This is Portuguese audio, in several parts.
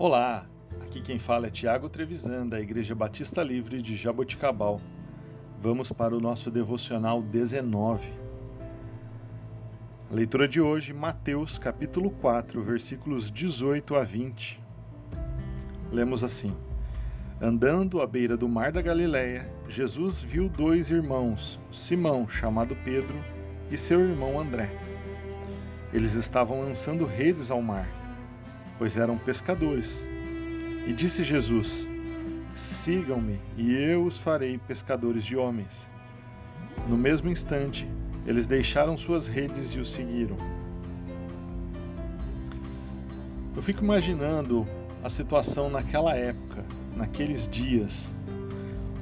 Olá, aqui quem fala é Tiago Trevisan, da Igreja Batista Livre de Jaboticabal. Vamos para o nosso devocional 19. leitura de hoje, Mateus capítulo 4, versículos 18 a 20. Lemos assim: Andando à beira do mar da Galiléia, Jesus viu dois irmãos, Simão, chamado Pedro, e seu irmão André. Eles estavam lançando redes ao mar pois eram pescadores. E disse Jesus: Sigam-me, e eu os farei pescadores de homens. No mesmo instante, eles deixaram suas redes e o seguiram. Eu fico imaginando a situação naquela época, naqueles dias.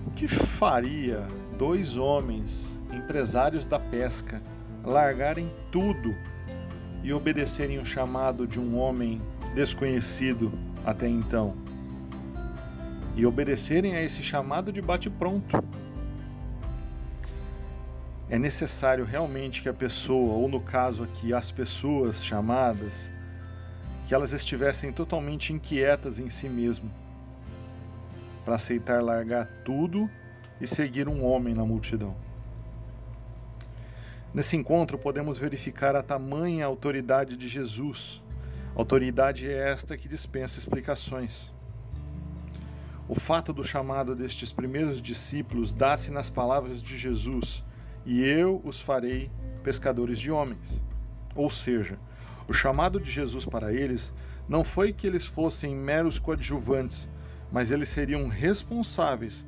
O que faria dois homens, empresários da pesca, largarem tudo e obedecerem o chamado de um homem desconhecido até então e obedecerem a esse chamado de bate-pronto. É necessário realmente que a pessoa, ou no caso aqui, as pessoas chamadas, que elas estivessem totalmente inquietas em si mesmo, para aceitar largar tudo e seguir um homem na multidão. Nesse encontro podemos verificar a tamanha autoridade de Jesus Autoridade é esta que dispensa explicações. O fato do chamado destes primeiros discípulos dá-se nas palavras de Jesus: E eu os farei pescadores de homens. Ou seja, o chamado de Jesus para eles não foi que eles fossem meros coadjuvantes, mas eles seriam responsáveis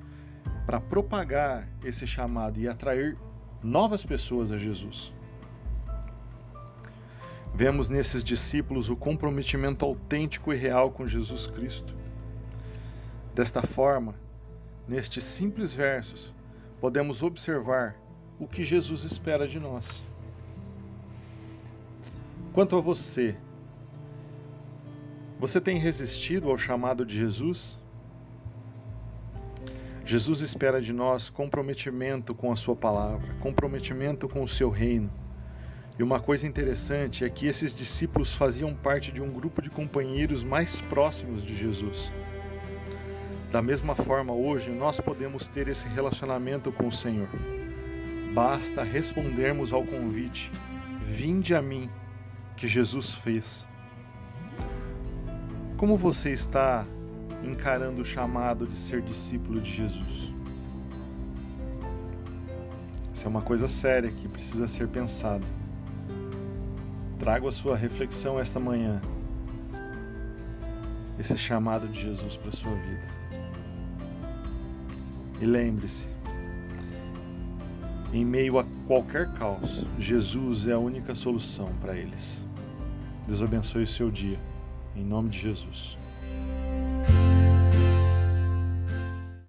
para propagar esse chamado e atrair novas pessoas a Jesus. Vemos nesses discípulos o comprometimento autêntico e real com Jesus Cristo. Desta forma, nestes simples versos, podemos observar o que Jesus espera de nós. Quanto a você, você tem resistido ao chamado de Jesus? Jesus espera de nós comprometimento com a Sua palavra, comprometimento com o seu reino e uma coisa interessante é que esses discípulos faziam parte de um grupo de companheiros mais próximos de Jesus. Da mesma forma, hoje nós podemos ter esse relacionamento com o Senhor. Basta respondermos ao convite: Vinde a mim, que Jesus fez. Como você está encarando o chamado de ser discípulo de Jesus? Isso é uma coisa séria que precisa ser pensada. Trago a sua reflexão esta manhã. Esse chamado de Jesus para a sua vida. E lembre-se, em meio a qualquer caos, Jesus é a única solução para eles. Deus abençoe o seu dia. Em nome de Jesus.